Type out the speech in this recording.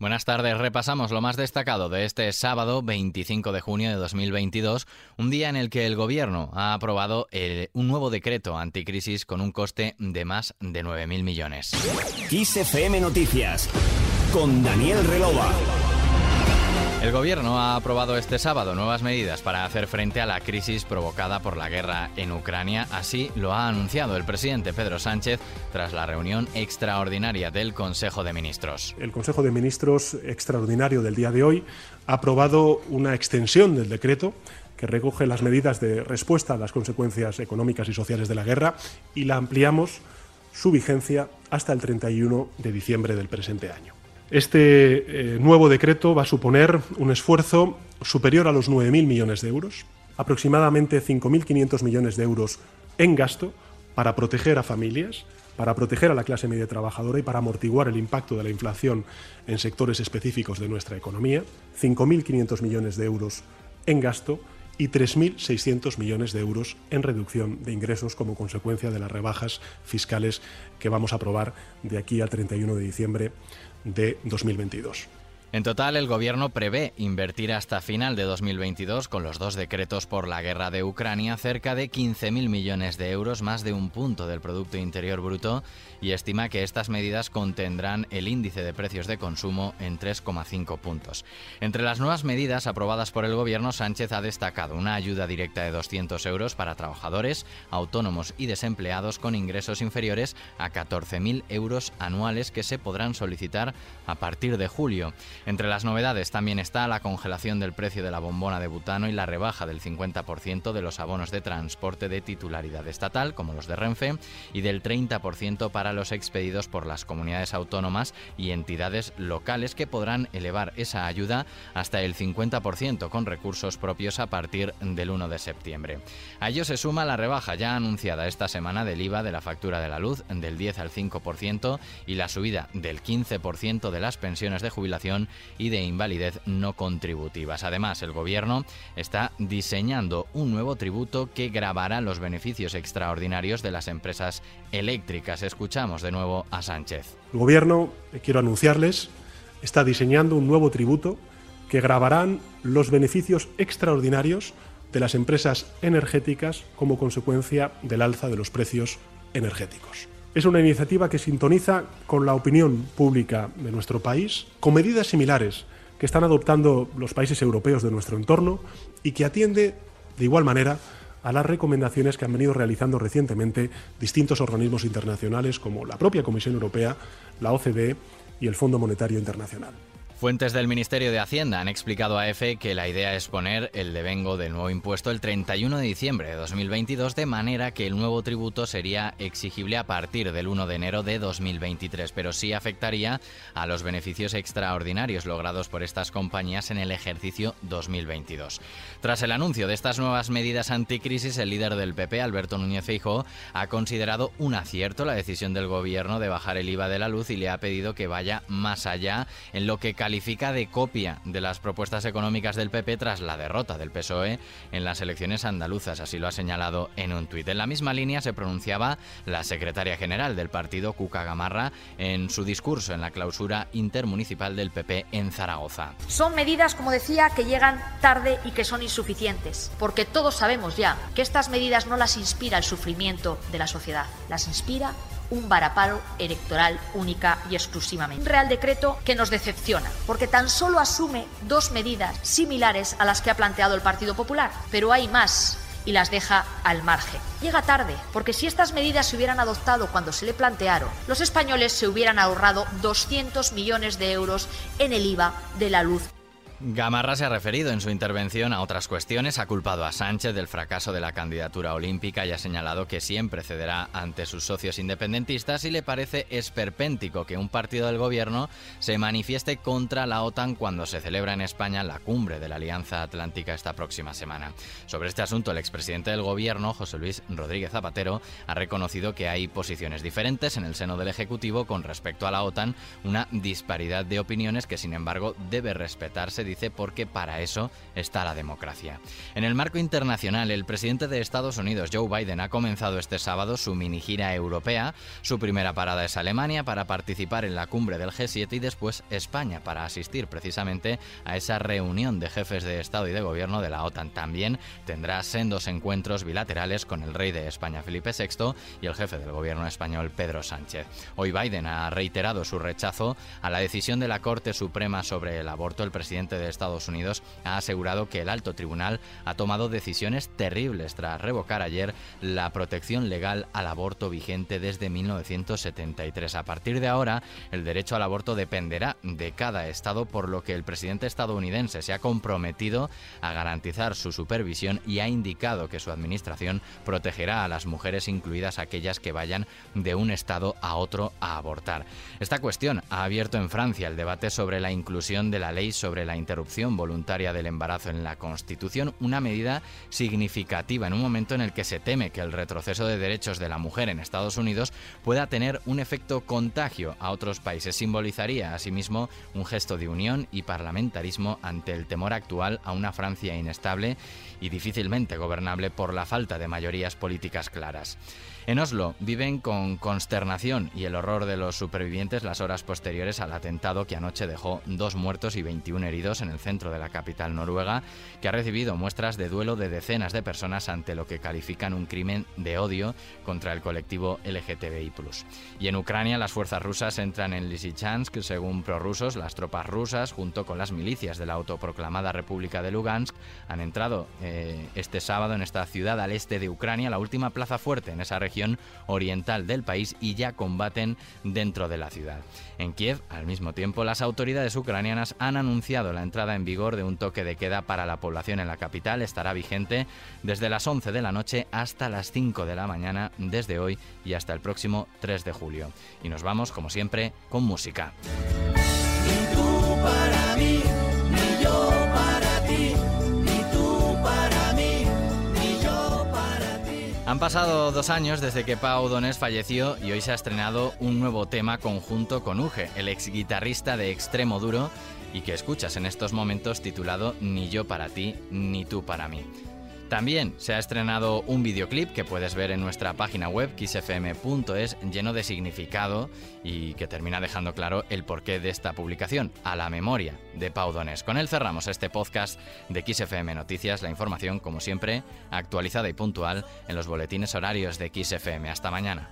Buenas tardes, repasamos lo más destacado de este sábado 25 de junio de 2022, un día en el que el Gobierno ha aprobado un nuevo decreto anticrisis con un coste de más de 9.000 millones. XFM Noticias con Daniel Relova. El gobierno ha aprobado este sábado nuevas medidas para hacer frente a la crisis provocada por la guerra en Ucrania. Así lo ha anunciado el presidente Pedro Sánchez tras la reunión extraordinaria del Consejo de Ministros. El Consejo de Ministros extraordinario del día de hoy ha aprobado una extensión del decreto que recoge las medidas de respuesta a las consecuencias económicas y sociales de la guerra y la ampliamos su vigencia hasta el 31 de diciembre del presente año. Este eh, nuevo decreto va a suponer un esfuerzo superior a los 9.000 millones de euros, aproximadamente 5.500 millones de euros en gasto para proteger a familias, para proteger a la clase media trabajadora y para amortiguar el impacto de la inflación en sectores específicos de nuestra economía, 5.500 millones de euros en gasto y 3.600 millones de euros en reducción de ingresos como consecuencia de las rebajas fiscales que vamos a aprobar de aquí al 31 de diciembre de 2022. En total, el Gobierno prevé invertir hasta final de 2022, con los dos decretos por la guerra de Ucrania, cerca de 15.000 millones de euros, más de un punto del Producto Interior Bruto, y estima que estas medidas contendrán el índice de precios de consumo en 3,5 puntos. Entre las nuevas medidas aprobadas por el Gobierno, Sánchez ha destacado una ayuda directa de 200 euros para trabajadores, autónomos y desempleados con ingresos inferiores a 14.000 euros anuales que se podrán solicitar a partir de julio. Entre las novedades también está la congelación del precio de la bombona de butano y la rebaja del 50% de los abonos de transporte de titularidad estatal, como los de Renfe, y del 30% para los expedidos por las comunidades autónomas y entidades locales que podrán elevar esa ayuda hasta el 50% con recursos propios a partir del 1 de septiembre. A ello se suma la rebaja ya anunciada esta semana del IVA de la factura de la luz del 10 al 5% y la subida del 15% de las pensiones de jubilación y de invalidez no contributivas. Además, el Gobierno está diseñando un nuevo tributo que grabará los beneficios extraordinarios de las empresas eléctricas. Escuchamos de nuevo a Sánchez. El Gobierno, eh, quiero anunciarles, está diseñando un nuevo tributo que grabarán los beneficios extraordinarios de las empresas energéticas como consecuencia del alza de los precios energéticos. Es una iniciativa que sintoniza con la opinión pública de nuestro país, con medidas similares que están adoptando los países europeos de nuestro entorno y que atiende de igual manera a las recomendaciones que han venido realizando recientemente distintos organismos internacionales como la propia Comisión Europea, la OCDE y el Fondo Monetario Internacional. Fuentes del Ministerio de Hacienda han explicado a EFE que la idea es poner el devengo del nuevo impuesto el 31 de diciembre de 2022, de manera que el nuevo tributo sería exigible a partir del 1 de enero de 2023, pero sí afectaría a los beneficios extraordinarios logrados por estas compañías en el ejercicio 2022. Tras el anuncio de estas nuevas medidas anticrisis, el líder del PP, Alberto Núñez Feijóo, ha considerado un acierto la decisión del gobierno de bajar el IVA de la luz y le ha pedido que vaya más allá en lo que de copia de las propuestas económicas del PP tras la derrota del PSOE en las elecciones andaluzas, así lo ha señalado en un tuit. En la misma línea se pronunciaba la secretaria general del partido, Cuca Gamarra, en su discurso en la clausura intermunicipal del PP en Zaragoza. Son medidas, como decía, que llegan tarde y que son insuficientes, porque todos sabemos ya que estas medidas no las inspira el sufrimiento de la sociedad, las inspira un varaparo electoral única y exclusivamente. Un Real Decreto que nos decepciona, porque tan solo asume dos medidas similares a las que ha planteado el Partido Popular, pero hay más y las deja al margen. Llega tarde, porque si estas medidas se hubieran adoptado cuando se le plantearon, los españoles se hubieran ahorrado 200 millones de euros en el IVA de la luz Gamarra se ha referido en su intervención a otras cuestiones, ha culpado a Sánchez del fracaso de la candidatura olímpica y ha señalado que siempre cederá ante sus socios independentistas y le parece esperpéntico que un partido del gobierno se manifieste contra la OTAN cuando se celebra en España la cumbre de la Alianza Atlántica esta próxima semana. Sobre este asunto, el expresidente del gobierno, José Luis Rodríguez Zapatero, ha reconocido que hay posiciones diferentes en el seno del Ejecutivo con respecto a la OTAN, una disparidad de opiniones que sin embargo debe respetarse dice, porque para eso está la democracia. En el marco internacional, el presidente de Estados Unidos, Joe Biden, ha comenzado este sábado su mini gira europea. Su primera parada es Alemania para participar en la cumbre del G7 y después España para asistir precisamente a esa reunión de jefes de Estado y de Gobierno de la OTAN. También tendrá sendos encuentros bilaterales con el rey de España, Felipe VI, y el jefe del Gobierno español, Pedro Sánchez. Hoy Biden ha reiterado su rechazo a la decisión de la Corte Suprema sobre el aborto. El presidente de Estados Unidos ha asegurado que el alto tribunal ha tomado decisiones terribles tras revocar ayer la protección legal al aborto vigente desde 1973. A partir de ahora, el derecho al aborto dependerá de cada estado, por lo que el presidente estadounidense se ha comprometido a garantizar su supervisión y ha indicado que su administración protegerá a las mujeres, incluidas aquellas que vayan de un estado a otro a abortar. Esta cuestión ha abierto en Francia el debate sobre la inclusión de la ley sobre la interrupción voluntaria del embarazo en la Constitución, una medida significativa en un momento en el que se teme que el retroceso de derechos de la mujer en Estados Unidos pueda tener un efecto contagio a otros países. Simbolizaría asimismo un gesto de unión y parlamentarismo ante el temor actual a una Francia inestable y difícilmente gobernable por la falta de mayorías políticas claras. En Oslo viven con consternación y el horror de los supervivientes las horas posteriores al atentado que anoche dejó dos muertos y 21 heridos en el centro de la capital noruega, que ha recibido muestras de duelo de decenas de personas ante lo que califican un crimen de odio contra el colectivo LGTBI+. Y en Ucrania las fuerzas rusas entran en Lysychansk, según prorrusos, las tropas rusas junto con las milicias de la autoproclamada República de Lugansk han entrado eh, este sábado en esta ciudad al este de Ucrania, la última plaza fuerte en esa región oriental del país y ya combaten dentro de la ciudad. En Kiev, al mismo tiempo, las autoridades ucranianas han anunciado la entrada en vigor de un toque de queda para la población en la capital. Estará vigente desde las 11 de la noche hasta las 5 de la mañana desde hoy y hasta el próximo 3 de julio. Y nos vamos, como siempre, con música. para mí, yo para ti. Han pasado dos años desde que Pau Donés falleció y hoy se ha estrenado un nuevo tema conjunto con Uge, el ex guitarrista de Extremo Duro y que escuchas en estos momentos titulado Ni yo para ti, ni tú para mí. También se ha estrenado un videoclip que puedes ver en nuestra página web xfm.es lleno de significado y que termina dejando claro el porqué de esta publicación, a la memoria de Pau Donés. Con él cerramos este podcast de XFM Noticias, la información como siempre actualizada y puntual en los boletines horarios de XFM. Hasta mañana.